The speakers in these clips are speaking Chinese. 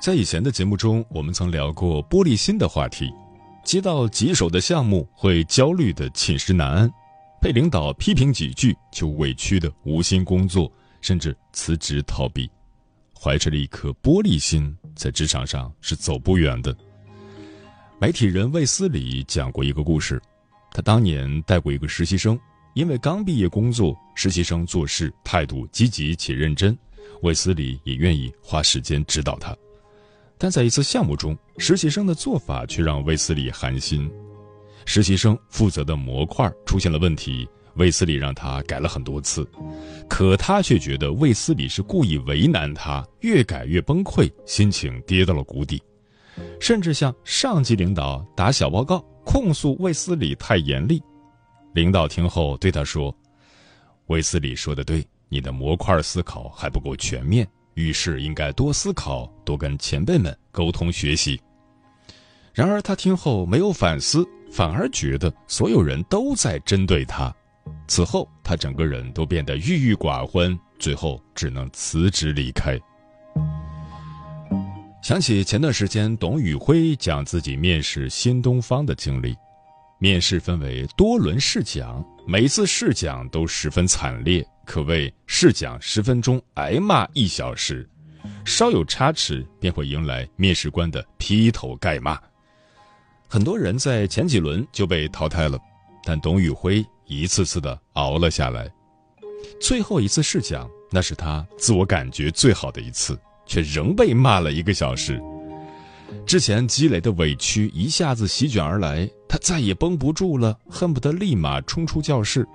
在以前的节目中，我们曾聊过玻璃心的话题。接到棘手的项目，会焦虑的寝食难安；被领导批评几句，就委屈的无心工作，甚至辞职逃避。怀着一颗玻璃心，在职场上是走不远的。媒体人卫斯理讲过一个故事，他当年带过一个实习生，因为刚毕业工作，实习生做事态度积极且认真，卫斯理也愿意花时间指导他。但在一次项目中，实习生的做法却让卫斯理寒心。实习生负责的模块出现了问题，卫斯理让他改了很多次，可他却觉得卫斯理是故意为难他，越改越崩溃，心情跌到了谷底，甚至向上级领导打小报告，控诉卫斯理太严厉。领导听后对他说：“卫斯理说的对，你的模块思考还不够全面。”遇事应该多思考，多跟前辈们沟通学习。然而他听后没有反思，反而觉得所有人都在针对他。此后他整个人都变得郁郁寡欢，最后只能辞职离开。想起前段时间董宇辉讲自己面试新东方的经历，面试分为多轮试讲，每次试讲都十分惨烈。可谓试讲十分钟，挨骂一小时，稍有差池便会迎来面试官的劈头盖骂。很多人在前几轮就被淘汰了，但董宇辉一次次的熬了下来。最后一次试讲，那是他自我感觉最好的一次，却仍被骂了一个小时。之前积累的委屈一下子席卷而来，他再也绷不住了，恨不得立马冲出教室。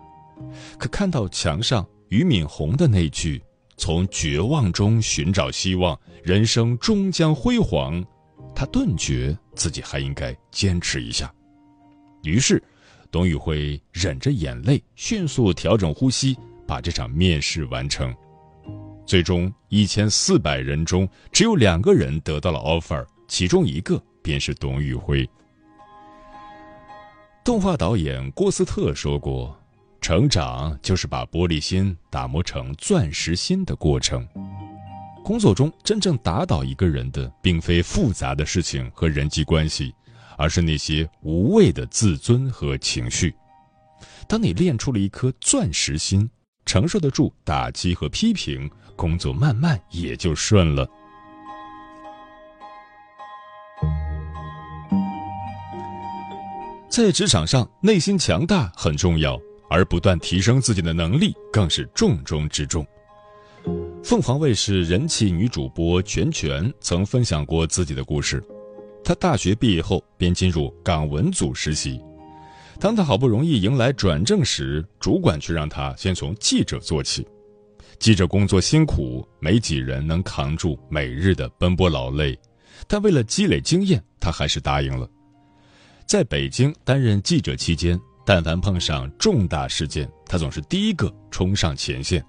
可看到墙上。俞敏洪的那句“从绝望中寻找希望，人生终将辉煌”，他顿觉自己还应该坚持一下。于是，董宇辉忍着眼泪，迅速调整呼吸，把这场面试完成。最终，一千四百人中只有两个人得到了 offer，其中一个便是董宇辉。动画导演郭斯特说过。成长就是把玻璃心打磨成钻石心的过程。工作中真正打倒一个人的，并非复杂的事情和人际关系，而是那些无谓的自尊和情绪。当你练出了一颗钻石心，承受得住打击和批评，工作慢慢也就顺了。在职场上，内心强大很重要。而不断提升自己的能力更是重中之重。凤凰卫视人气女主播全全曾分享过自己的故事。她大学毕业后便进入港文组实习，当她好不容易迎来转正时，主管却让她先从记者做起。记者工作辛苦，没几人能扛住每日的奔波劳累，但为了积累经验，她还是答应了。在北京担任记者期间。但凡碰上重大事件，他总是第一个冲上前线。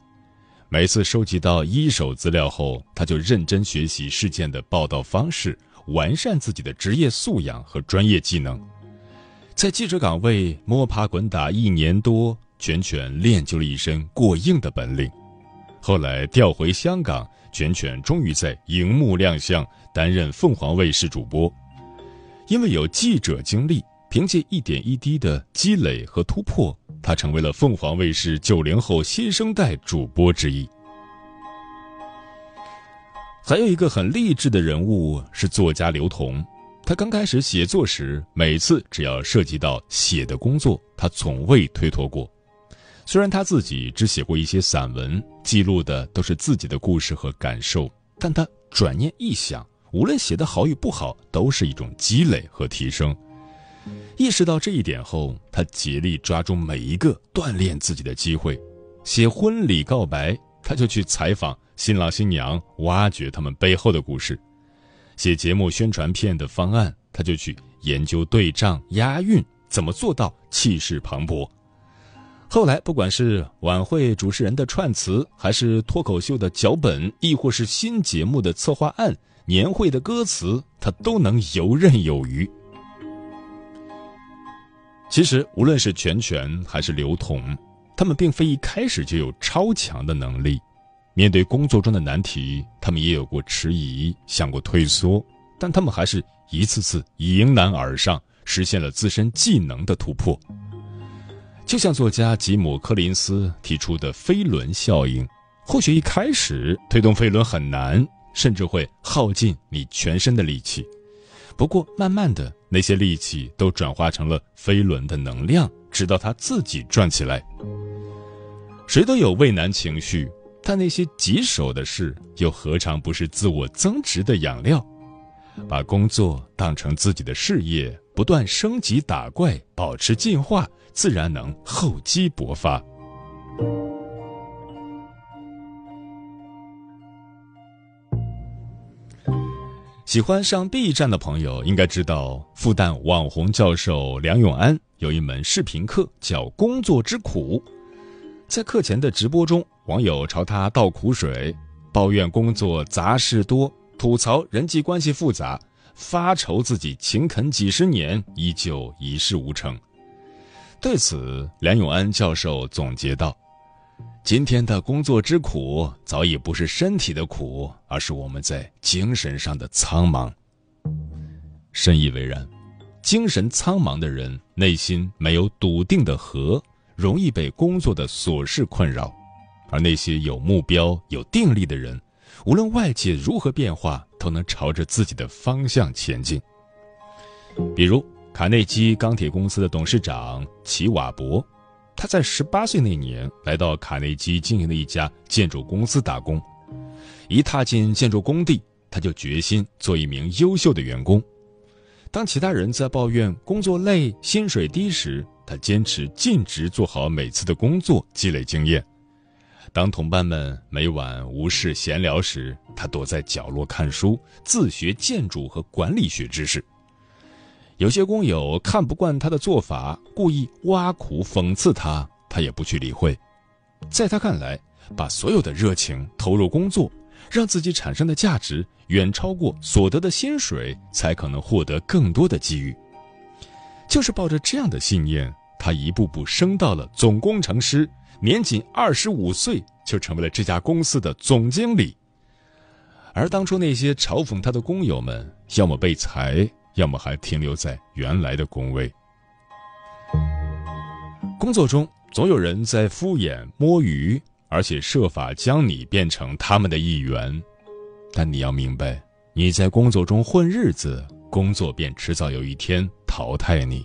每次收集到一手资料后，他就认真学习事件的报道方式，完善自己的职业素养和专业技能。在记者岗位摸爬滚打一年多，全全练就了一身过硬的本领。后来调回香港，全全终于在荧幕亮相，担任凤凰卫视主播。因为有记者经历。凭借一点一滴的积累和突破，他成为了凤凰卫视九零后新生代主播之一。还有一个很励志的人物是作家刘同。他刚开始写作时，每次只要涉及到写的工作，他从未推脱过。虽然他自己只写过一些散文，记录的都是自己的故事和感受，但他转念一想，无论写的好与不好，都是一种积累和提升。意识到这一点后，他竭力抓住每一个锻炼自己的机会。写婚礼告白，他就去采访新郎新娘，挖掘他们背后的故事。写节目宣传片的方案，他就去研究对仗、押韵，怎么做到气势磅礴。后来，不管是晚会主持人的串词，还是脱口秀的脚本，亦或是新节目的策划案、年会的歌词，他都能游刃有余。其实，无论是全权还是刘同，他们并非一开始就有超强的能力。面对工作中的难题，他们也有过迟疑，想过退缩，但他们还是一次次迎难而上，实现了自身技能的突破。就像作家吉姆·柯林斯提出的飞轮效应，或许一开始推动飞轮很难，甚至会耗尽你全身的力气，不过慢慢的，那些力气都转化成了飞轮的能量，直到它自己转起来。谁都有畏难情绪。但那些棘手的事，又何尝不是自我增值的养料？把工作当成自己的事业，不断升级打怪，保持进化，自然能厚积薄发。喜欢上 B 站的朋友应该知道，复旦网红教授梁永安有一门视频课叫《工作之苦》。在课前的直播中，网友朝他倒苦水，抱怨工作杂事多，吐槽人际关系复杂，发愁自己勤恳几十年依旧一事无成。对此，梁永安教授总结道：“今天的工作之苦，早已不是身体的苦，而是我们在精神上的苍茫。”深以为然，精神苍茫的人，内心没有笃定的核。容易被工作的琐事困扰，而那些有目标、有定力的人，无论外界如何变化，都能朝着自己的方向前进。比如卡内基钢铁公司的董事长齐瓦伯，他在十八岁那年来到卡内基经营的一家建筑公司打工，一踏进建筑工地，他就决心做一名优秀的员工。当其他人在抱怨工作累、薪水低时，他坚持尽职做好每次的工作，积累经验。当同伴们每晚无事闲聊时，他躲在角落看书，自学建筑和管理学知识。有些工友看不惯他的做法，故意挖苦讽刺他，他也不去理会。在他看来，把所有的热情投入工作，让自己产生的价值远超过所得的薪水，才可能获得更多的机遇。就是抱着这样的信念，他一步步升到了总工程师，年仅二十五岁就成为了这家公司的总经理。而当初那些嘲讽他的工友们，要么被裁，要么还停留在原来的工位。工作中总有人在敷衍摸鱼，而且设法将你变成他们的一员，但你要明白，你在工作中混日子。工作便迟早有一天淘汰你，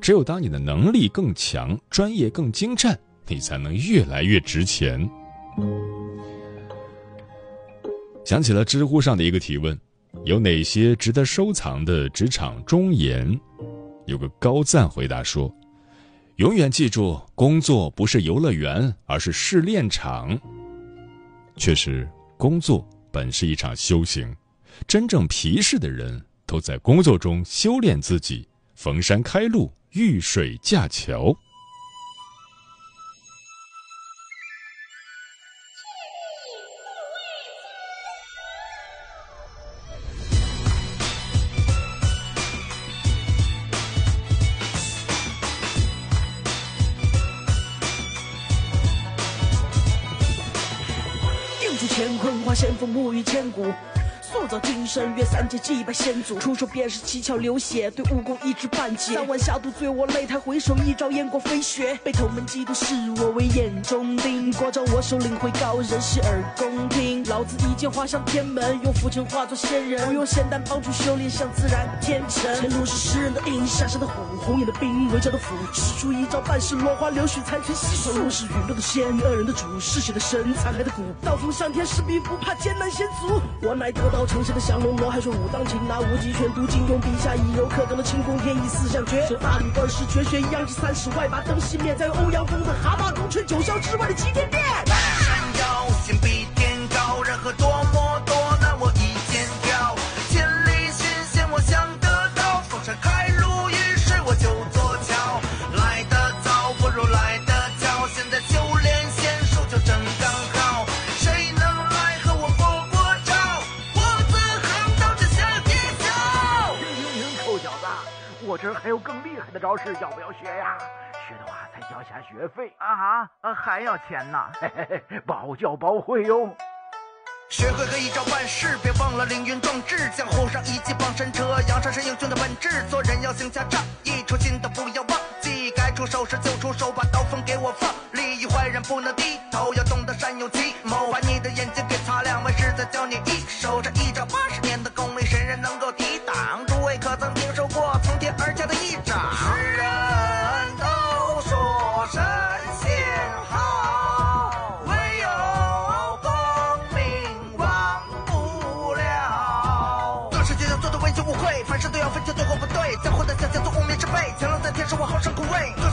只有当你的能力更强、专业更精湛，你才能越来越值钱。想起了知乎上的一个提问：有哪些值得收藏的职场忠言？有个高赞回答说：“永远记住，工作不是游乐园，而是试炼场。”确实，工作本是一场修行，真正皮实的人。都在工作中修炼自己，逢山开路，遇水架桥。身，约三界祭拜先祖，出手便是七窍流血，对武功一知半解。三万下毒醉我擂台，回首一朝烟过飞雪，被头门嫉妒视我为眼中钉，光照我手领会高人，洗耳恭听。老子一剑划向天门，用浮尘化作仙人，不用仙丹帮助修炼，向自然天成。前路是诗人的影，山的虎，红眼的兵，围剿的斧，使出一招半世落花流水，残存细数。是陨落的仙，恶人的主，嗜血的神，残骸的骨，刀锋向天，势必不怕艰难险阻。我乃得道成仙的降龙罗汉，说武当擒拿无极拳，读金庸笔下以柔克刚的轻功，天意四象诀。这大理段是绝学，一阳指三十外，把灯熄灭，再用欧阳锋的蛤蟆功，吹九霄之外的齐天变。山腰心比天高，人和多么我这儿还有更厉害的招式，要不要学呀？学的话再交下学费啊哈，呃还要钱呢，嘿嘿嘿，包教包会哟。学会个一招半式，别忘了凌云壮志。江湖上一骑傍山车，阳山是英雄的本质。做人要行侠仗义，初心的不要忘记。该出手时就出手，把刀锋给我放。利益坏人不能低头，要懂得善用计谋。把你的眼睛给擦亮，为师再教你一手。这一隆在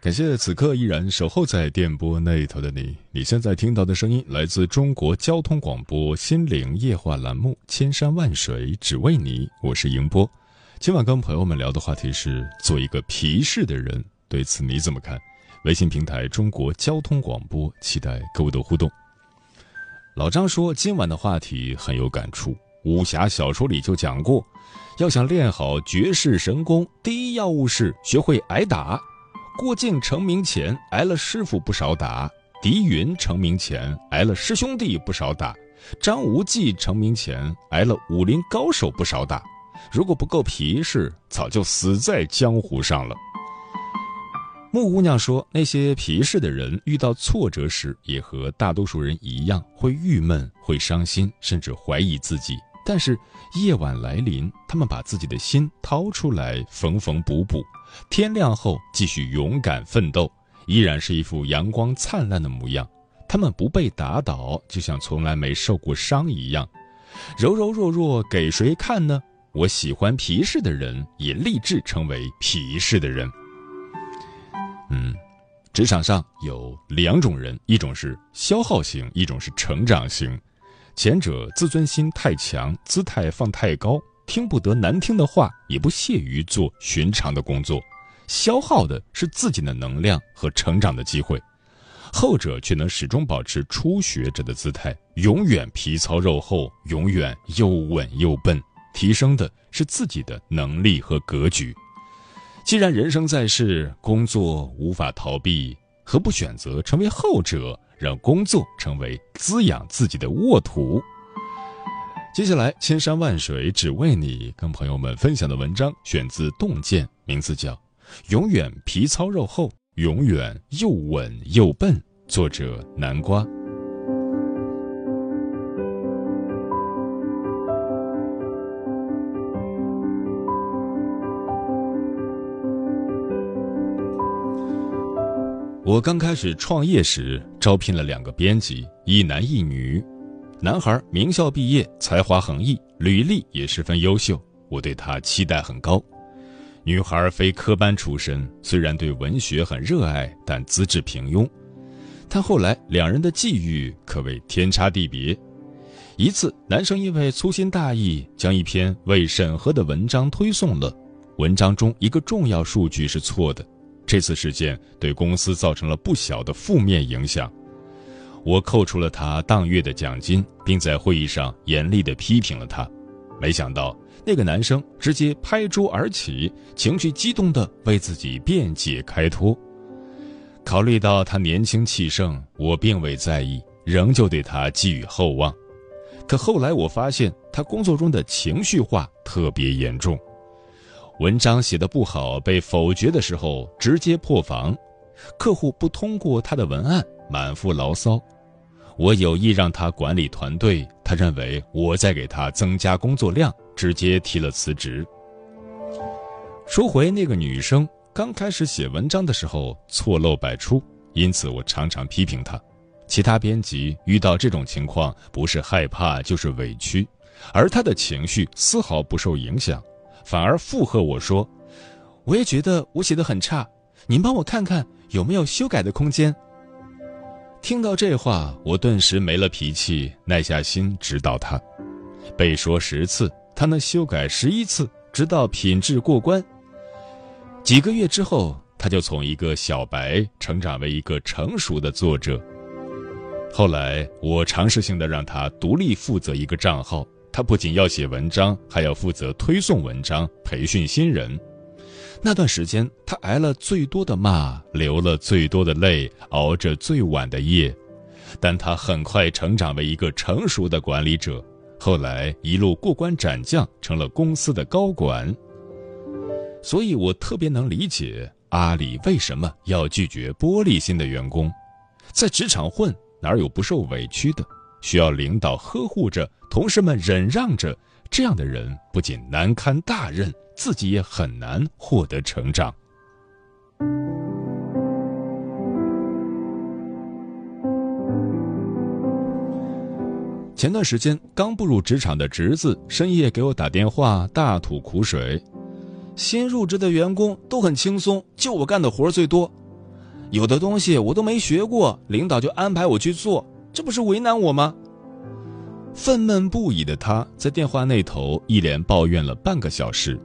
感谢此刻依然守候在电波那头的你。你现在听到的声音来自中国交通广播心灵夜话栏目《千山万水只为你》，我是迎波。今晚跟朋友们聊的话题是做一个皮实的人，对此你怎么看？微信平台中国交通广播，期待各位的互动。老张说，今晚的话题很有感触。武侠小说里就讲过，要想练好绝世神功，第一要务是学会挨打。郭靖成名前挨了师傅不少打，狄云成名前挨了师兄弟不少打，张无忌成名前挨了武林高手不少打。如果不够皮实，早就死在江湖上了。木姑娘说：“那些皮实的人遇到挫折时，也和大多数人一样，会郁闷、会伤心，甚至怀疑自己。但是夜晚来临，他们把自己的心掏出来，缝缝补补，天亮后继续勇敢奋斗，依然是一副阳光灿烂的模样。他们不被打倒，就像从来没受过伤一样，柔柔弱弱，给谁看呢？我喜欢皮实的人，也立志成为皮实的人。”嗯，职场上有两种人，一种是消耗型，一种是成长型。前者自尊心太强，姿态放太高，听不得难听的话，也不屑于做寻常的工作，消耗的是自己的能量和成长的机会。后者却能始终保持初学者的姿态，永远皮糙肉厚，永远又稳又笨，提升的是自己的能力和格局。既然人生在世，工作无法逃避，何不选择成为后者，让工作成为滋养自己的沃土？接下来，千山万水只为你，跟朋友们分享的文章选自《洞见》，名字叫《永远皮糙肉厚，永远又稳又笨》，作者南瓜。我刚开始创业时，招聘了两个编辑，一男一女。男孩名校毕业，才华横溢，履历也十分优秀，我对他期待很高。女孩非科班出身，虽然对文学很热爱，但资质平庸。但后来两人的际遇可谓天差地别。一次，男生因为粗心大意，将一篇未审核的文章推送了，文章中一个重要数据是错的。这次事件对公司造成了不小的负面影响，我扣除了他当月的奖金，并在会议上严厉地批评了他。没想到。那个男生直接拍桌而起，情绪激动地为自己辩解开脱。考虑到他年轻气盛，我并未在意，仍旧对他寄予厚望。可后来我发现，他工作中的情绪化特别严重。文章写得不好被否决的时候，直接破防；客户不通过他的文案，满腹牢骚。我有意让他管理团队，他认为我在给他增加工作量。直接提了辞职。说回那个女生，刚开始写文章的时候错漏百出，因此我常常批评她。其他编辑遇到这种情况，不是害怕就是委屈，而她的情绪丝毫不受影响，反而附和我说：“我也觉得我写的很差，您帮我看看有没有修改的空间。”听到这话，我顿时没了脾气，耐下心指导他。被说十次。他能修改十一次，直到品质过关。几个月之后，他就从一个小白成长为一个成熟的作者。后来，我尝试性的让他独立负责一个账号，他不仅要写文章，还要负责推送文章、培训新人。那段时间，他挨了最多的骂，流了最多的泪，熬着最晚的夜，但他很快成长为一个成熟的管理者。后来一路过关斩将，成了公司的高管。所以我特别能理解阿里为什么要拒绝玻璃心的员工。在职场混，哪有不受委屈的？需要领导呵护着，同事们忍让着，这样的人不仅难堪大任，自己也很难获得成长。前段时间刚步入职场的侄子深夜给我打电话，大吐苦水。新入职的员工都很轻松，就我干的活最多，有的东西我都没学过，领导就安排我去做，这不是为难我吗？愤懑不已的他在电话那头一连抱怨了半个小时，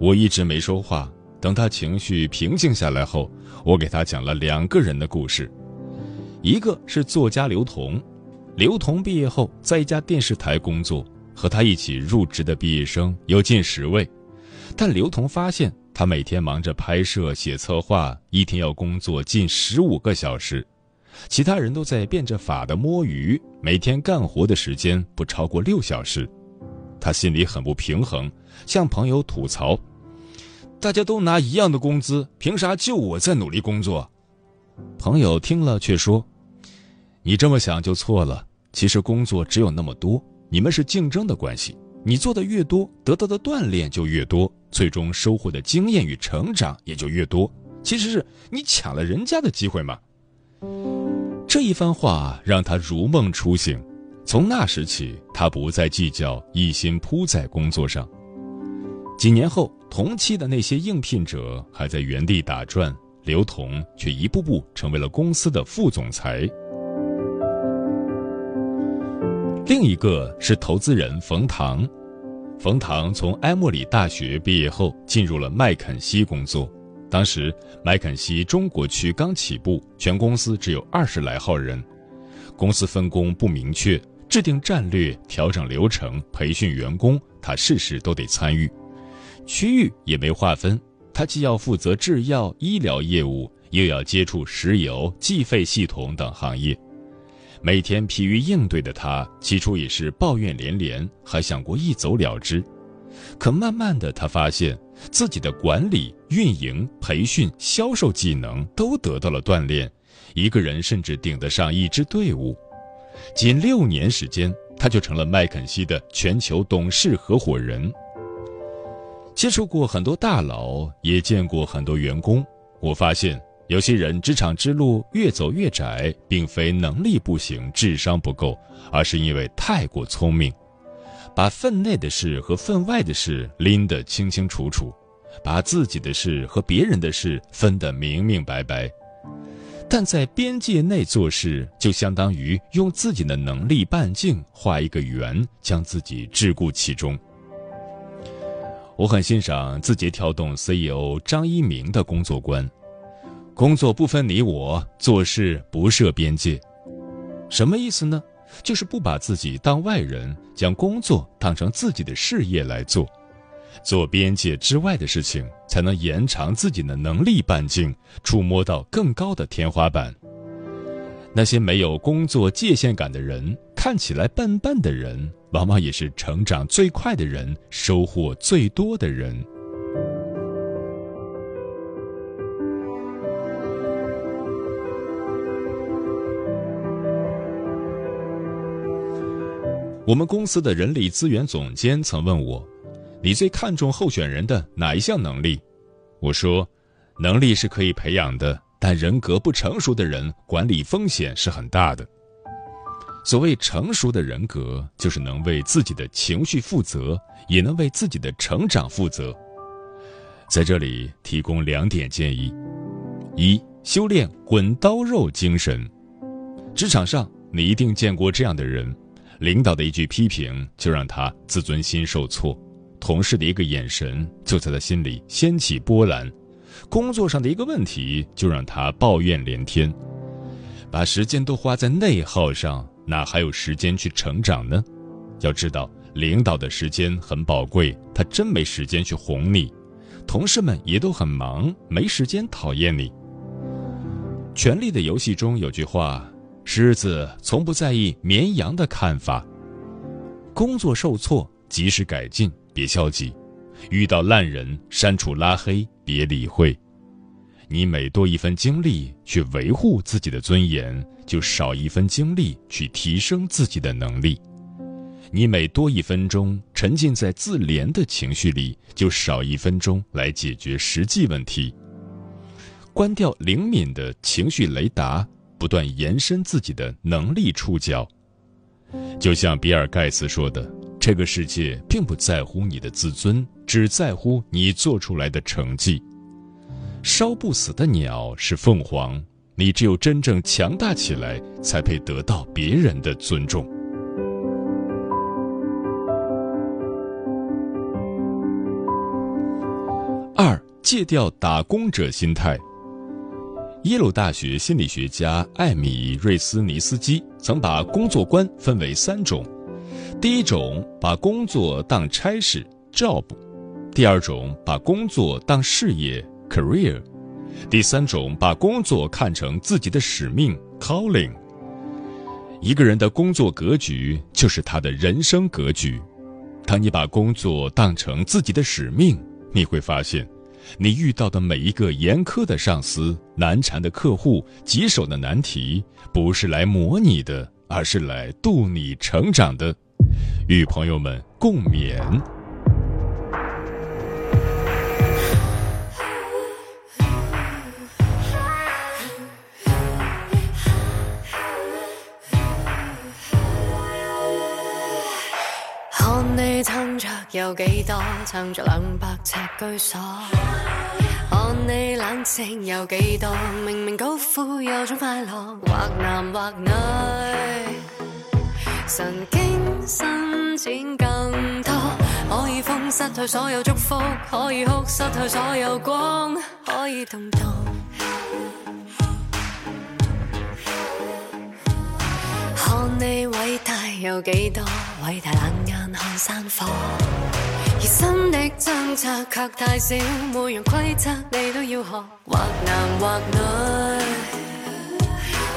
我一直没说话。等他情绪平静下来后，我给他讲了两个人的故事，一个是作家刘同。刘同毕业后，在一家电视台工作，和他一起入职的毕业生有近十位，但刘同发现他每天忙着拍摄、写策划，一天要工作近十五个小时，其他人都在变着法的摸鱼，每天干活的时间不超过六小时，他心里很不平衡，向朋友吐槽：“大家都拿一样的工资，凭啥就我在努力工作？”朋友听了却说。你这么想就错了。其实工作只有那么多，你们是竞争的关系。你做的越多，得到的锻炼就越多，最终收获的经验与成长也就越多。其实是你抢了人家的机会嘛。这一番话让他如梦初醒。从那时起，他不再计较，一心扑在工作上。几年后，同期的那些应聘者还在原地打转，刘同却一步步成为了公司的副总裁。另一个是投资人冯唐，冯唐从埃默里大学毕业后进入了麦肯锡工作。当时麦肯锡中国区刚起步，全公司只有二十来号人，公司分工不明确，制定战略、调整流程、培训员工，他事事都得参与。区域也没划分，他既要负责制药、医疗业务，又要接触石油、计费系统等行业。每天疲于应对的他，起初也是抱怨连连，还想过一走了之。可慢慢的，他发现自己的管理、运营、培训、销售技能都得到了锻炼，一个人甚至顶得上一支队伍。仅六年时间，他就成了麦肯锡的全球董事合伙人。接触过很多大佬，也见过很多员工，我发现。有些人职场之路越走越窄，并非能力不行、智商不够，而是因为太过聪明，把分内的事和分外的事拎得清清楚楚，把自己的事和别人的事分得明明白白。但在边界内做事，就相当于用自己的能力半径画一个圆，将自己桎梏其中。我很欣赏字节跳动 CEO 张一鸣的工作观：工作不分你我，做事不设边界。什么意思呢？就是不把自己当外人，将工作当成自己的事业来做，做边界之外的事情，才能延长自己的能力半径，触摸到更高的天花板。那些没有工作界限感的人，看起来笨笨的人。往往也是成长最快的人，收获最多的人。我们公司的人力资源总监曾问我：“你最看重候选人的哪一项能力？”我说：“能力是可以培养的，但人格不成熟的人，管理风险是很大的。”所谓成熟的人格，就是能为自己的情绪负责，也能为自己的成长负责。在这里提供两点建议：一、修炼滚刀肉精神。职场上，你一定见过这样的人：领导的一句批评就让他自尊心受挫；同事的一个眼神就在他心里掀起波澜；工作上的一个问题就让他抱怨连天。把时间都花在内耗上。哪还有时间去成长呢？要知道，领导的时间很宝贵，他真没时间去哄你；同事们也都很忙，没时间讨厌你。权力的游戏中有句话：“狮子从不在意绵羊的看法。”工作受挫，及时改进，别消极；遇到烂人，删除拉黑，别理会。你每多一分精力去维护自己的尊严，就少一分精力去提升自己的能力；你每多一分钟沉浸在自怜的情绪里，就少一分钟来解决实际问题。关掉灵敏的情绪雷达，不断延伸自己的能力触角。就像比尔·盖茨说的：“这个世界并不在乎你的自尊，只在乎你做出来的成绩。”烧不死的鸟是凤凰，你只有真正强大起来，才配得到别人的尊重。二，戒掉打工者心态。耶鲁大学心理学家艾米瑞斯尼斯基曾把工作观分为三种：第一种把工作当差事 （job），第二种把工作当事业。career，第三种把工作看成自己的使命 calling。一个人的工作格局就是他的人生格局。当你把工作当成自己的使命，你会发现，你遇到的每一个严苛的上司、难缠的客户、棘手的难题，不是来磨你的，而是来度你成长的。与朋友们共勉。有几多撑着两百尺居所？看你冷静有几多？明明高呼有种快乐，或男或女，神经伸展更多，可以疯失去所有祝福，可以哭失去所有光，可以动荡。你伟大有几多？伟大冷眼看山火。而心的挣扎却太少，每样规则你都要学，或男或女，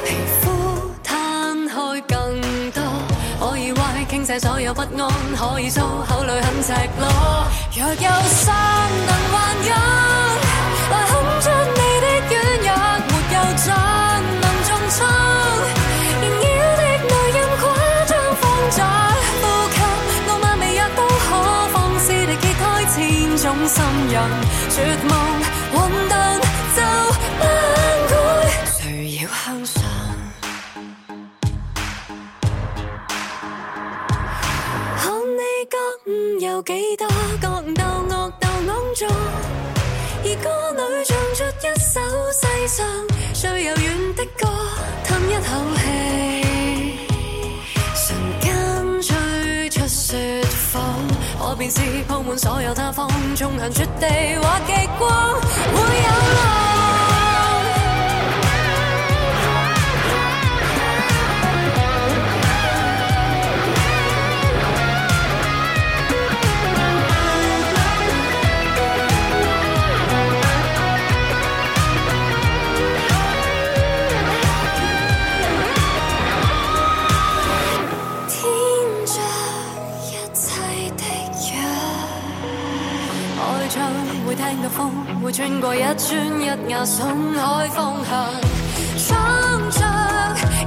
皮肤摊开更多，可以歪倾晒所有不安，可以粗口里很赤裸。若有山能还有，来看出你的软弱，没有种心人，绝望混沌就崩溃，谁要向上？看你觉悟有几多，觉斗恶斗肮脏，而歌里唱出一首世上？最柔软的歌，叹一口气。便是铺满所有他方，纵行绝地或极光，会有浪。會穿过一砖一瓦，鬆開方向，闖着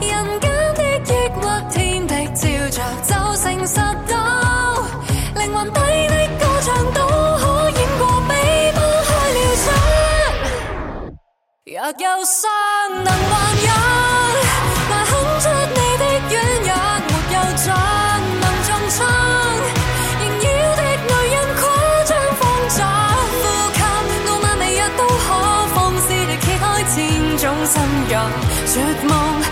人间的抑鬱，天敌照着就誠實到，灵魂底的歌唱都可掩过比不开了唱。若有伤能还有，心讓，絕